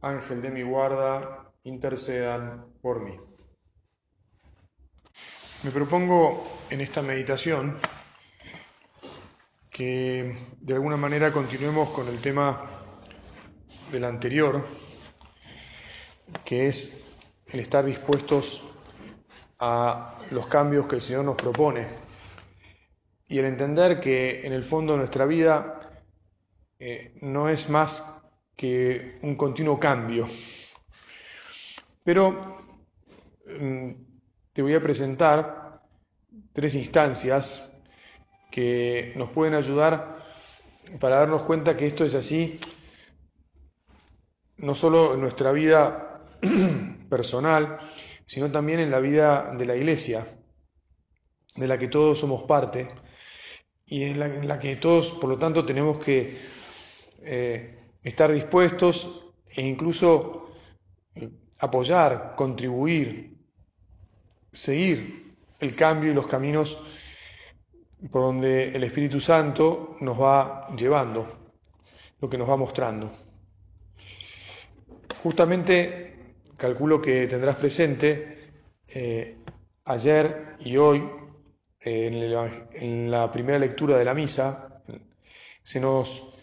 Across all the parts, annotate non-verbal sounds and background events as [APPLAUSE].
Ángel de mi guarda, intercedan por mí. Me propongo en esta meditación que de alguna manera continuemos con el tema del anterior, que es el estar dispuestos a los cambios que el Señor nos propone y el entender que en el fondo de nuestra vida eh, no es más que un continuo cambio. Pero mm, te voy a presentar tres instancias que nos pueden ayudar para darnos cuenta que esto es así, no solo en nuestra vida [CLEARS THROAT] personal, sino también en la vida de la iglesia, de la que todos somos parte y en la, que todos, por lo tanto, tenemos que eh, estar dispuestos e incluso eh, apoyar, contribuir, seguir el cambio y los caminos por donde el Espíritu Santo nos va llevando, lo que nos va mostrando. Justamente calculo que tendrás presente eh, ayer y hoy, eh, en la primera lectura de la misa, se nos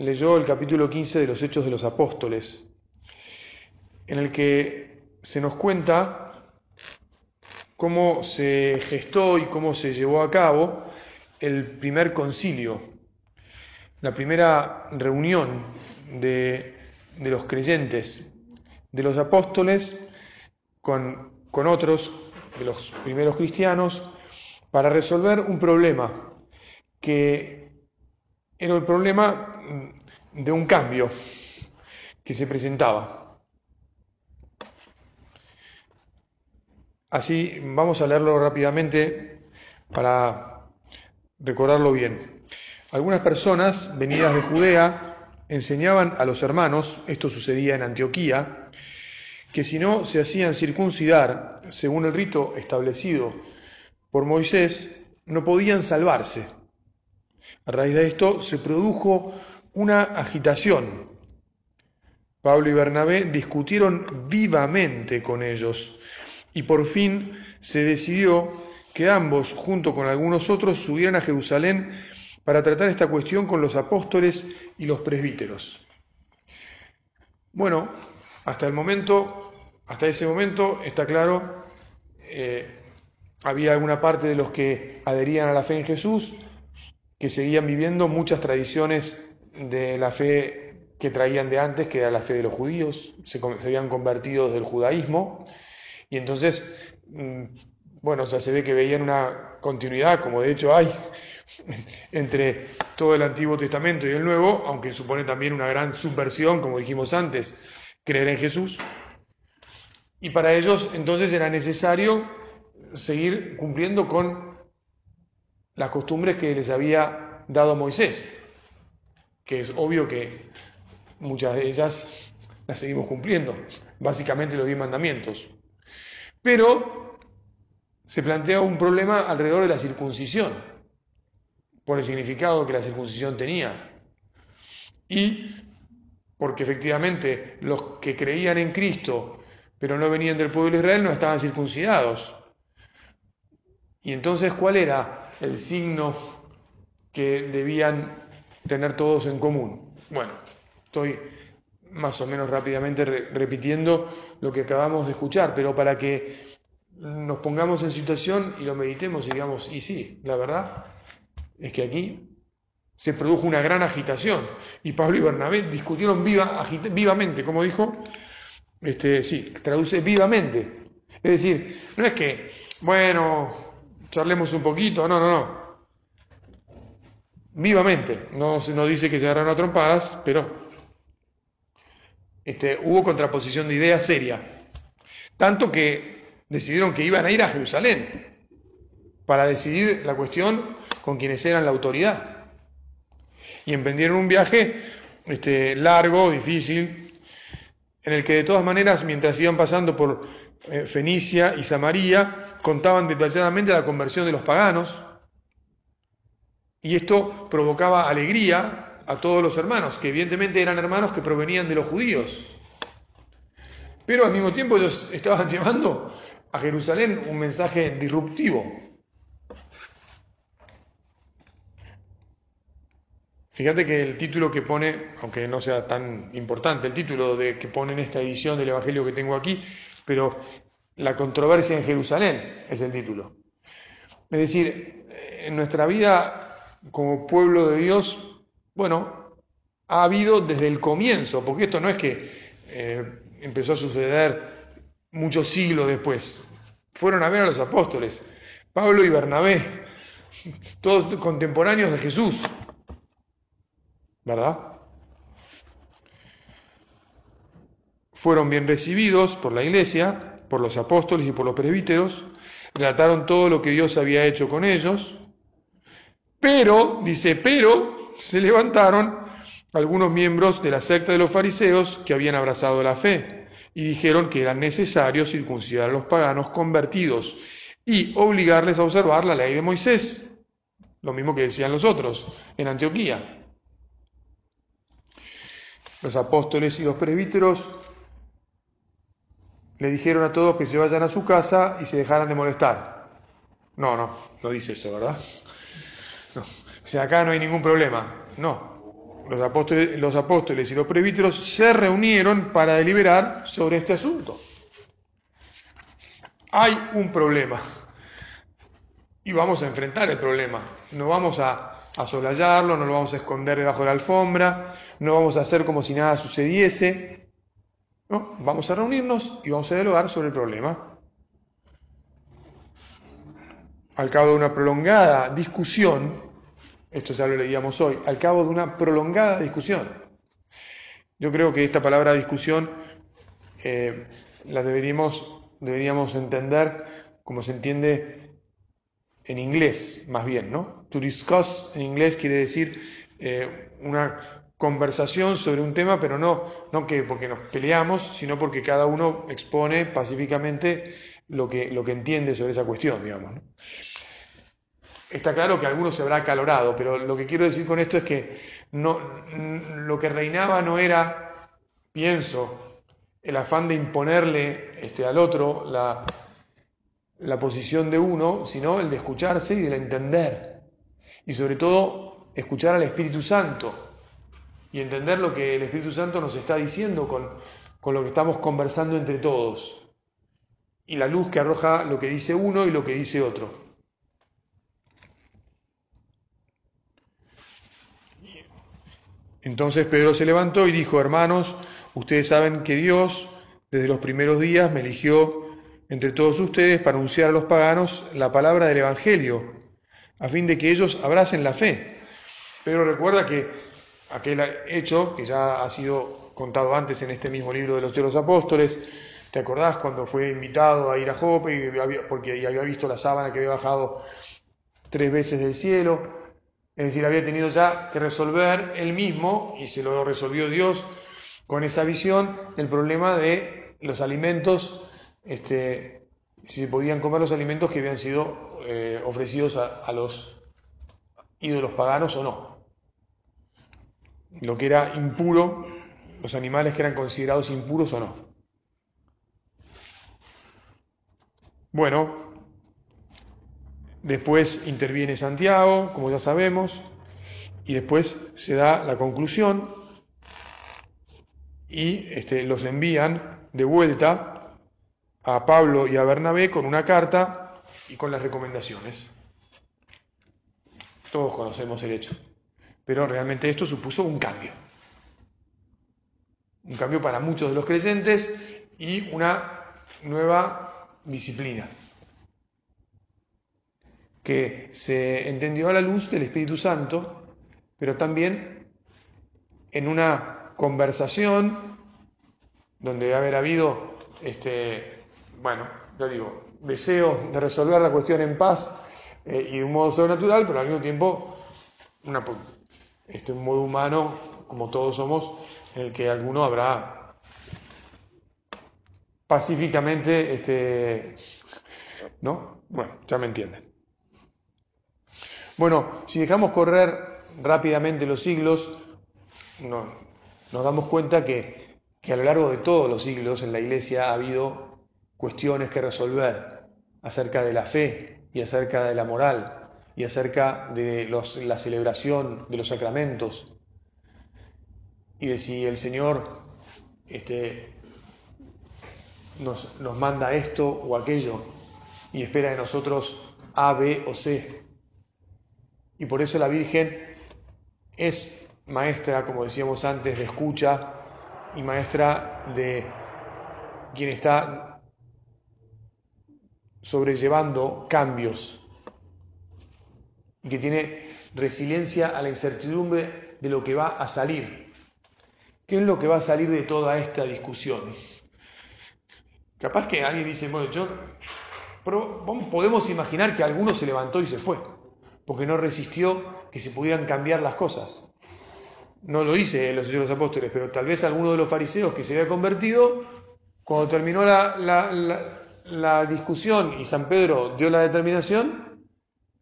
leyó el capítulo 15 de los Hechos de los Apóstoles, en el que se nos cuenta cómo se gestó y cómo se llevó a cabo el primer concilio, la primera reunión de, los creyentes, de los apóstoles con, con otros, de los primeros cristianos, para resolver un problema que era el problema mm, de un cambio que se presentaba. Así vamos a leerlo rápidamente para recordarlo bien. Algunas personas venidas de Judea enseñaban a los hermanos, esto sucedía en Antioquía, que si no se hacían circuncidar según el rito establecido por Moisés, no podían salvarse. A raíz de esto se produjo una agitación. Pablo y Bernabé discutieron vivamente con ellos y por fin se decidió que ambos, junto con algunos otros, subieran a Jerusalén para tratar esta cuestión con los apóstoles y los presbíteros. Bueno, hasta el momento, hasta ese momento, está claro, eh, había alguna parte de los que adherían a la fe en Jesús, que seguían viviendo muchas tradiciones de la fe que traían de antes, que era la fe de los judíos, se, habían convertido del judaísmo, y entonces, mm, bueno, ya se ve que veían una continuidad, como de hecho hay, [LAUGHS] entre todo el Antiguo Testamento y el Nuevo, aunque supone también una gran subversión, como dijimos antes, creer en Jesús. Y para ellos entonces era necesario seguir cumpliendo con las costumbres que les había dado Moisés, que es obvio que muchas de ellas las seguimos cumpliendo, básicamente los diez mandamientos. Pero se plantea un problema alrededor de la circuncisión, por el significado que la circuncisión tenía. Y porque efectivamente los que creían en Cristo, pero no venían del pueblo de Israel, no estaban circuncidados. Y entonces, ¿cuál era el signo que debían tener todos en común. Bueno, estoy más o menos rápidamente repitiendo lo que acabamos de escuchar, pero para que nos pongamos en situación y lo meditemos y digamos, y sí, la verdad es que aquí se produjo una gran agitación y Pablo y Bernabé discutieron viva, vivamente, como dijo, este, sí, traduce vivamente. Es decir, no es que, bueno, charlemos un poquito, no, no, no. Vivamente, no, no dice que se agarraron a trompadas, pero este, hubo contraposición de ideas seria. Tanto que decidieron que iban a ir a Jerusalén para decidir la cuestión con quienes eran la autoridad. Y emprendieron un viaje este, largo, difícil, en el que de todas maneras, mientras iban pasando por Fenicia y Samaria, contaban detalladamente la conversión de los paganos. Y esto provocaba alegría a todos los hermanos, que evidentemente eran hermanos que provenían de los judíos. Pero al mismo tiempo ellos estaban [LAUGHS] llevando a Jerusalén un mensaje disruptivo. Fíjate que el título que pone, aunque no sea tan importante, el título de, que pone en esta edición del Evangelio que tengo aquí, pero la controversia en Jerusalén es el título. Es decir, en nuestra vida como pueblo de Dios, bueno, ha habido desde el comienzo, porque esto no es que eh, empezó a suceder muchos siglos después. Fueron a ver a los apóstoles, Pablo y Bernabé, todos contemporáneos de Jesús. ¿verdad? Fueron bien recibidos por la iglesia, por los apóstoles y por los presbíteros, relataron todo lo que Dios había hecho con ellos, pero, dice, pero se levantaron algunos miembros de la secta de los fariseos que habían abrazado la fe y dijeron que era necesario circuncidar a los paganos convertidos y obligarles a observar la ley de Moisés, lo mismo que decían los otros en Antioquía. Los apóstoles y los presbíteros le dijeron a todos que se vayan a su casa y se dejaran de molestar. No, no, no dice eso, ¿verdad? No. O sea, acá no hay ningún problema. No. Los apóstoles, los apóstoles y los presbíteros se reunieron para deliberar sobre este asunto. Hay un problema. Y vamos a enfrentar el problema. No vamos a a no lo vamos a esconder debajo de la alfombra, no vamos a hacer como si nada sucediese. Vamos a reunirnos y vamos a dialogar sobre el problema. Al cabo de una prolongada discusión, esto ya lo leíamos hoy, al cabo de una prolongada discusión, yo creo que esta palabra discusión eh, la deberíamos, deberíamos entender como se entiende en inglés, más bien, ¿no? To discuss en inglés quiere decir eh, una conversación sobre un tema, pero no, no que porque nos peleamos, sino porque cada uno expone pacíficamente lo que, lo que entiende sobre esa cuestión, digamos. Está claro que alguno se habrá acalorado, pero lo que quiero decir con esto es que no, lo que reinaba no era, pienso, el afán de imponerle este, al otro la, la posición de uno, sino el de escucharse y de entender. Y sobre todo, escuchar al Espíritu Santo y entender lo que el Espíritu Santo nos está diciendo con, con lo que estamos conversando entre todos. Y la luz que arroja lo que dice uno y lo que dice otro. Entonces Pedro se levantó y dijo, hermanos, ustedes saben que Dios desde los primeros días me eligió entre todos ustedes para anunciar a los paganos la palabra del Evangelio, a fin de que ellos abracen la fe. Pero recuerda que aquel hecho, que ya ha sido contado antes en este mismo libro de los de los apóstoles, ¿te acordás cuando fue invitado a ir a Jope porque había visto la sábana que había bajado tres veces del cielo? Es decir, había tenido ya que resolver él mismo, y se lo resolvió Dios con esa visión, el problema de los alimentos este, si se podían comer los alimentos que habían sido eh, ofrecidos a, los ídolos paganos o no. Lo que era impuro, los animales que eran considerados impuros o no. Bueno, después interviene Santiago, como ya sabemos, y después se da la conclusión y este, los envían de vuelta a Pablo y a Bernabé con una carta y con las recomendaciones. Todos conocemos el hecho, pero realmente esto supuso un cambio. Un cambio para muchos de los creyentes y una nueva disciplina que se entendió a la luz del Espíritu Santo, pero también en una conversación donde debe haber habido, este, bueno, yo digo, deseo de resolver la cuestión en paz eh, y de un modo sobrenatural, pero al mismo tiempo una, este, un modo humano, como todos somos, en el que alguno habrá pacíficamente, este, ¿no? Bueno, ya me entienden. Bueno, si dejamos correr rápidamente los siglos, nos damos cuenta que, que a lo largo de todos los siglos en la Iglesia ha habido cuestiones que resolver acerca de la fe y acerca de la moral y acerca de la celebración de los sacramentos y de si el Señor este, nos, nos manda esto o aquello y espera de nosotros A, B o C. Y por eso la Virgen es maestra, como decíamos antes, de escucha y maestra de quien está sobrellevando cambios y que tiene resiliencia a la incertidumbre de lo que va a salir. ¿Qué es lo que va a salir de toda esta discusión? Capaz que alguien dice, bueno, yo, podemos imaginar que alguno se levantó y se fue porque no resistió que se pudieran cambiar las cosas. No lo dice los señores apóstoles, pero tal vez alguno de los fariseos que se había convertido, cuando terminó la, discusión y San Pedro dio la determinación,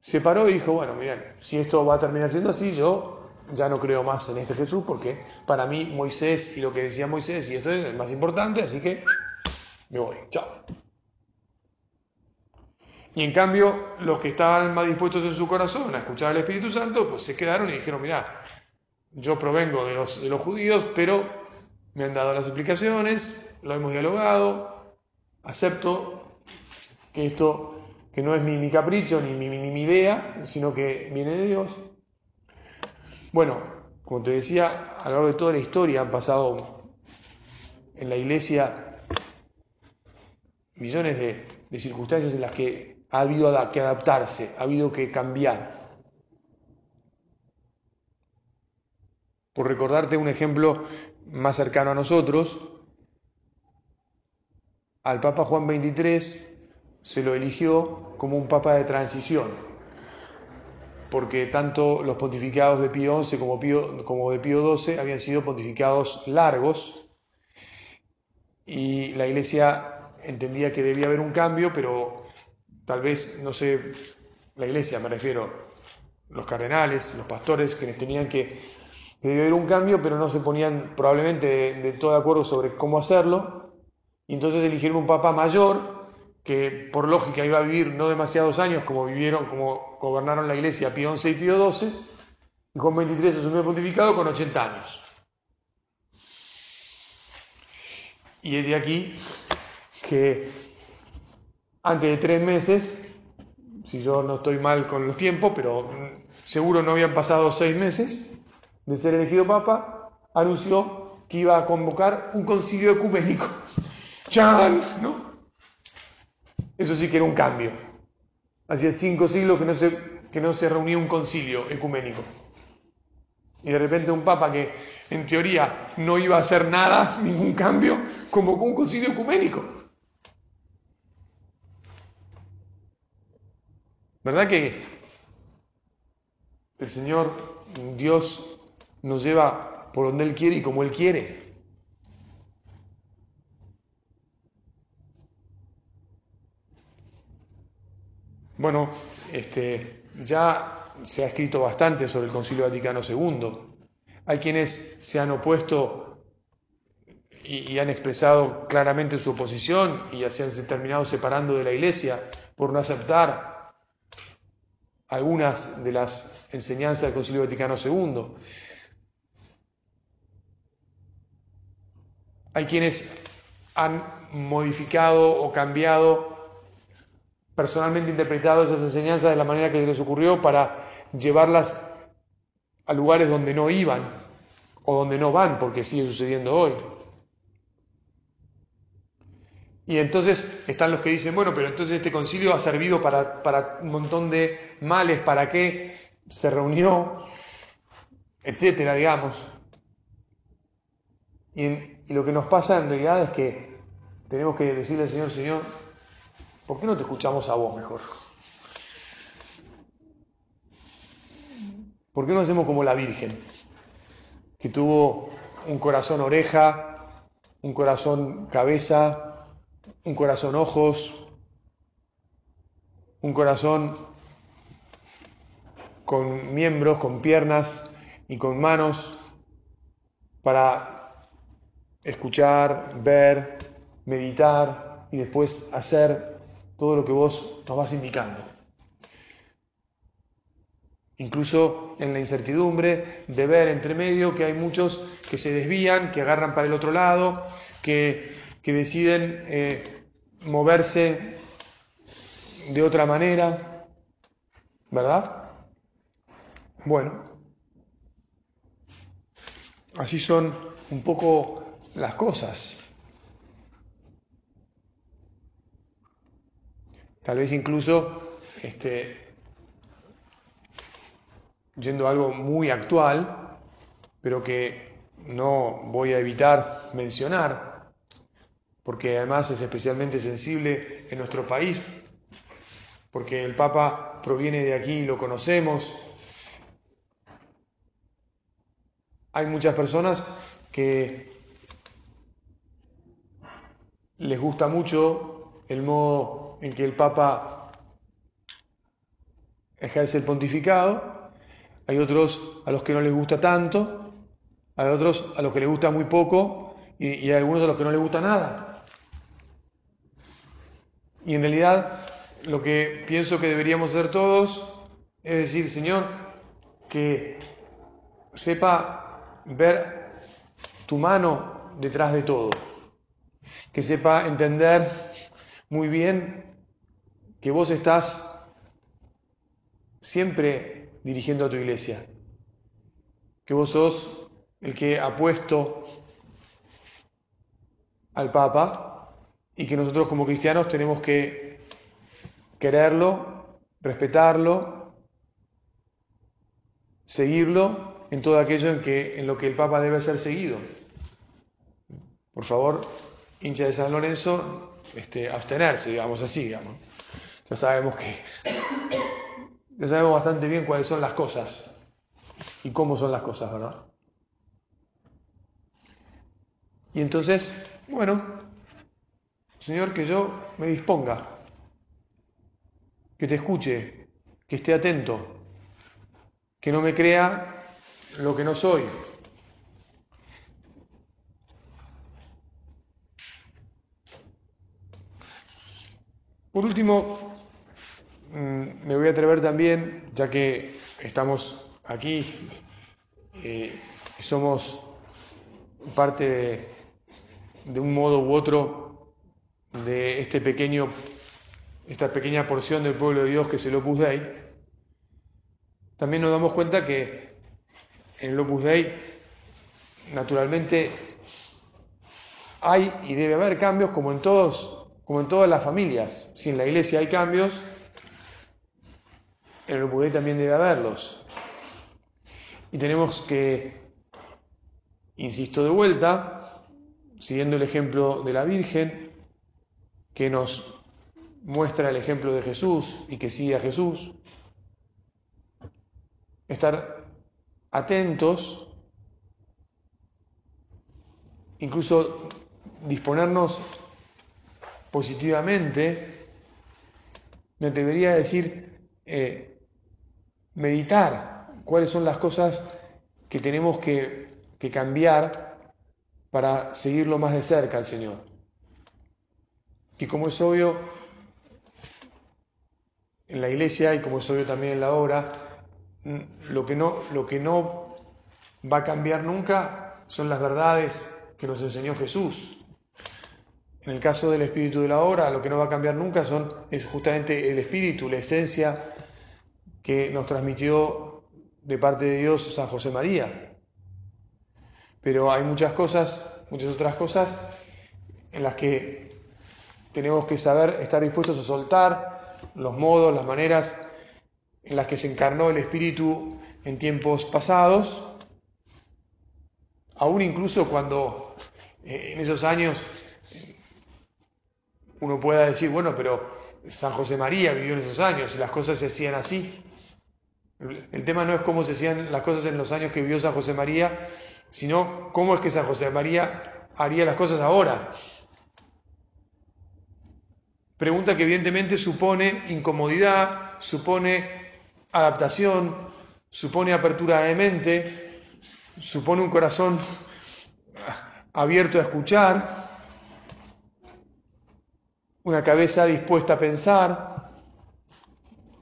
se paró y dijo, bueno, miren, si esto va a terminar siendo así, yo ya no creo más en este Jesús, porque para mí Moisés y lo que decía Moisés y esto es más importante, así que me voy, chao. Y en cambio, los que estaban más dispuestos en su corazón a escuchar al Espíritu Santo, pues se quedaron y dijeron, mira, yo provengo de los, de los judíos, pero me han dado las explicaciones, lo hemos dialogado, acepto que esto, que no es mi, capricho ni mi, ni mi idea, sino que viene de Dios. Bueno, como te decía, a lo largo de toda la historia han pasado en la iglesia millones de, de circunstancias en las que ha habido que adaptarse, ha habido que cambiar. Por recordarte un ejemplo más cercano a nosotros, al Papa Juan XXIII se lo eligió como un Papa de transición, porque tanto los pontificados de Pío XI como, como de Pío XII habían sido pontificados largos y la Iglesia entendía que debía haber un cambio, pero tal vez, no sé, la iglesia me refiero, los cardenales, los pastores, quienes tenían que, que un cambio, pero no se ponían probablemente de, todo de acuerdo sobre cómo hacerlo, y entonces eligieron un papa mayor, que por lógica iba a vivir no demasiados años como vivieron, como gobernaron la iglesia Pío XI y Pío XII, y Juan XXIII asumió el pontificado con 80 años. Y es de aquí que antes de tres meses, si yo no estoy mal con los tiempos, pero seguro no habían pasado seis meses de ser elegido papa, anunció que iba a convocar un concilio ecuménico. [LAUGHS] ¡Chan! ¿No? Eso sí que era un cambio. Hacía cinco siglos que no se, que no se reunía un concilio ecuménico. Y de repente un papa que en teoría no iba a hacer nada, [LAUGHS] ningún cambio, convocó un concilio ecuménico. ¿Verdad que el Señor Dios nos lleva por donde Él quiere y como Él quiere? Bueno, este, ya se ha escrito bastante sobre el Concilio Vaticano II. Hay quienes se han opuesto y, y han expresado claramente su oposición y se han terminado separando de la Iglesia por no aceptar algunas de las enseñanzas del Concilio Vaticano II. Hay quienes han modificado o cambiado, personalmente interpretado esas enseñanzas de la manera que les ocurrió para llevarlas a lugares donde no iban o donde no van, porque sigue sucediendo hoy. Y entonces están los que dicen, bueno, pero entonces este concilio ha servido para, para un montón de males, ¿para qué se reunió? Etcétera, digamos. Y, Y lo que nos pasa en realidad es que tenemos que decirle al Señor, Señor, ¿por qué no te escuchamos a vos mejor? ¿Por qué no hacemos como la Virgen, que tuvo un corazón oreja, un corazón cabeza, un corazón ojos, un corazón con miembros, con piernas y con manos para escuchar, ver, meditar y después hacer todo lo que vos nos vas indicando. Incluso en la incertidumbre de ver entre medio que hay muchos que se desvían, que agarran para el otro lado, que, deciden eh, moverse de otra manera, ¿verdad? Bueno, así son un poco las cosas. Tal vez incluso, este, yendo a algo muy actual, pero que no voy a evitar mencionar, porque además es especialmente sensible en nuestro país, porque el Papa proviene de aquí y lo conocemos. Hay muchas personas que les gusta mucho el modo en que el Papa ejerce el pontificado, hay otros a los que no les gusta tanto, hay otros a los que les gusta muy poco y, hay algunos a los que no les gusta nada. Y en realidad lo que pienso que deberíamos hacer todos es decir, Señor, que sepa ver tu mano detrás de todo, que sepa entender muy bien que vos estás siempre dirigiendo a tu iglesia, que vos sos el que ha puesto al Papa y que nosotros como cristianos tenemos que quererlo, respetarlo, seguirlo en todo aquello en, que, en lo que el Papa debe ser seguido. Por favor, hincha de San Lorenzo, este, abstenerse, digamos así, digamos. Ya sabemos que ya sabemos bastante bien cuáles son las cosas y cómo son las cosas, ¿verdad? Y entonces, bueno, Señor, que yo me disponga que te escuche, que esté atento, que no me crea lo que no soy. Por último, mm, me voy a atrever también, ya que estamos aquí eh, somos parte de un modo u otro de este pequeño esta pequeña porción del pueblo de Dios que es el Opus Dei, también nos damos cuenta que en el Opus Dei naturalmente hay y debe haber cambios como en todos, como en todas las familias. Si en la iglesia hay cambios, en el Dei también debe haberlos. Y tenemos que, insisto de vuelta, siguiendo el ejemplo de la Virgen, que nos muestra el ejemplo de Jesús y que sigue a Jesús. Estar atentos, incluso disponernos positivamente, me atrevería a decir, eh, meditar cuáles son las cosas que tenemos que, que cambiar para seguirlo más de cerca al Señor. Y como es obvio, en la iglesia y como es obvio también en la obra, mm, lo que no, lo que no va a cambiar nunca son las verdades que nos enseñó Jesús. En el caso del espíritu de la obra, lo que no va a cambiar nunca son, es justamente el espíritu, la esencia que nos transmitió de parte de Dios San José María. Pero hay muchas cosas, muchas otras cosas en las que tenemos que saber estar dispuestos a soltar, los modos, las maneras en las que se encarnó el Espíritu en tiempos pasados, aún incluso cuando eh, en esos años uno pueda decir, bueno, pero San José María vivió en esos años y las cosas se hacían así. El tema no es cómo se hacían las cosas en los años que vivió San José María, sino cómo es que San José María haría las cosas ahora. Pregunta que evidentemente supone incomodidad, supone adaptación, supone apertura de mente, supone un corazón abierto a escuchar, una cabeza dispuesta a pensar,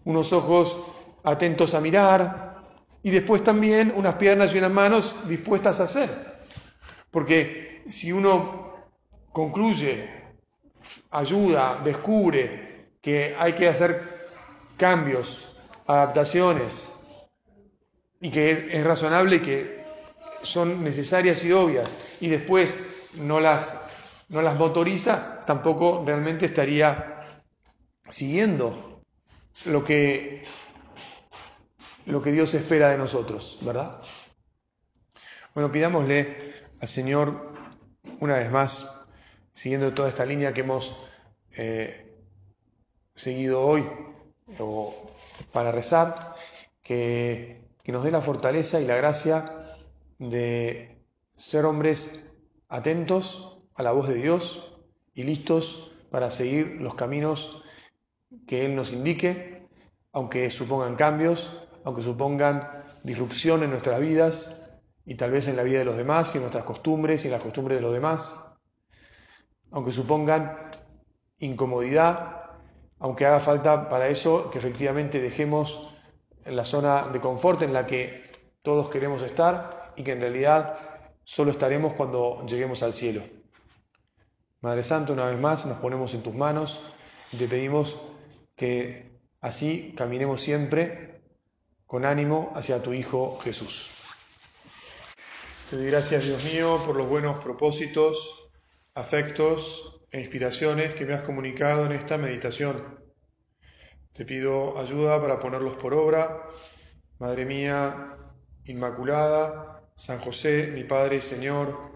unos ojos atentos a mirar y después también unas piernas y unas manos dispuestas a hacer. Porque si uno concluye, ayuda, descubre que hay que hacer cambios, adaptaciones y que es razonable que son necesarias y obvias y después no las no las motoriza, tampoco realmente estaría siguiendo lo que, lo que Dios espera de nosotros, ¿verdad? Bueno, pidámosle al Señor una vez más, siguiendo toda esta línea que hemos eh, seguido hoy, o para rezar, que, que nos dé la fortaleza y la gracia de ser hombres atentos a la voz de Dios y listos para seguir los caminos que Él nos indique, aunque supongan cambios, aunque supongan disrupción en nuestras vidas y tal vez en la vida de los demás y en nuestras costumbres y en las costumbres de los demás, aunque supongan incomodidad, aunque haga falta para eso que efectivamente dejemos la zona de confort en la que todos queremos estar y que en realidad solo estaremos cuando lleguemos al cielo. Madre Santa, una vez más nos ponemos en tus manos y te pedimos que así caminemos siempre con ánimo hacia tu Hijo Jesús. Te doy gracias, Dios mío, por los buenos propósitos, afectos e inspiraciones que me has comunicado en esta meditación. Te pido ayuda para ponerlos por obra. Madre mía, Inmaculada, San José, mi Padre y Señor,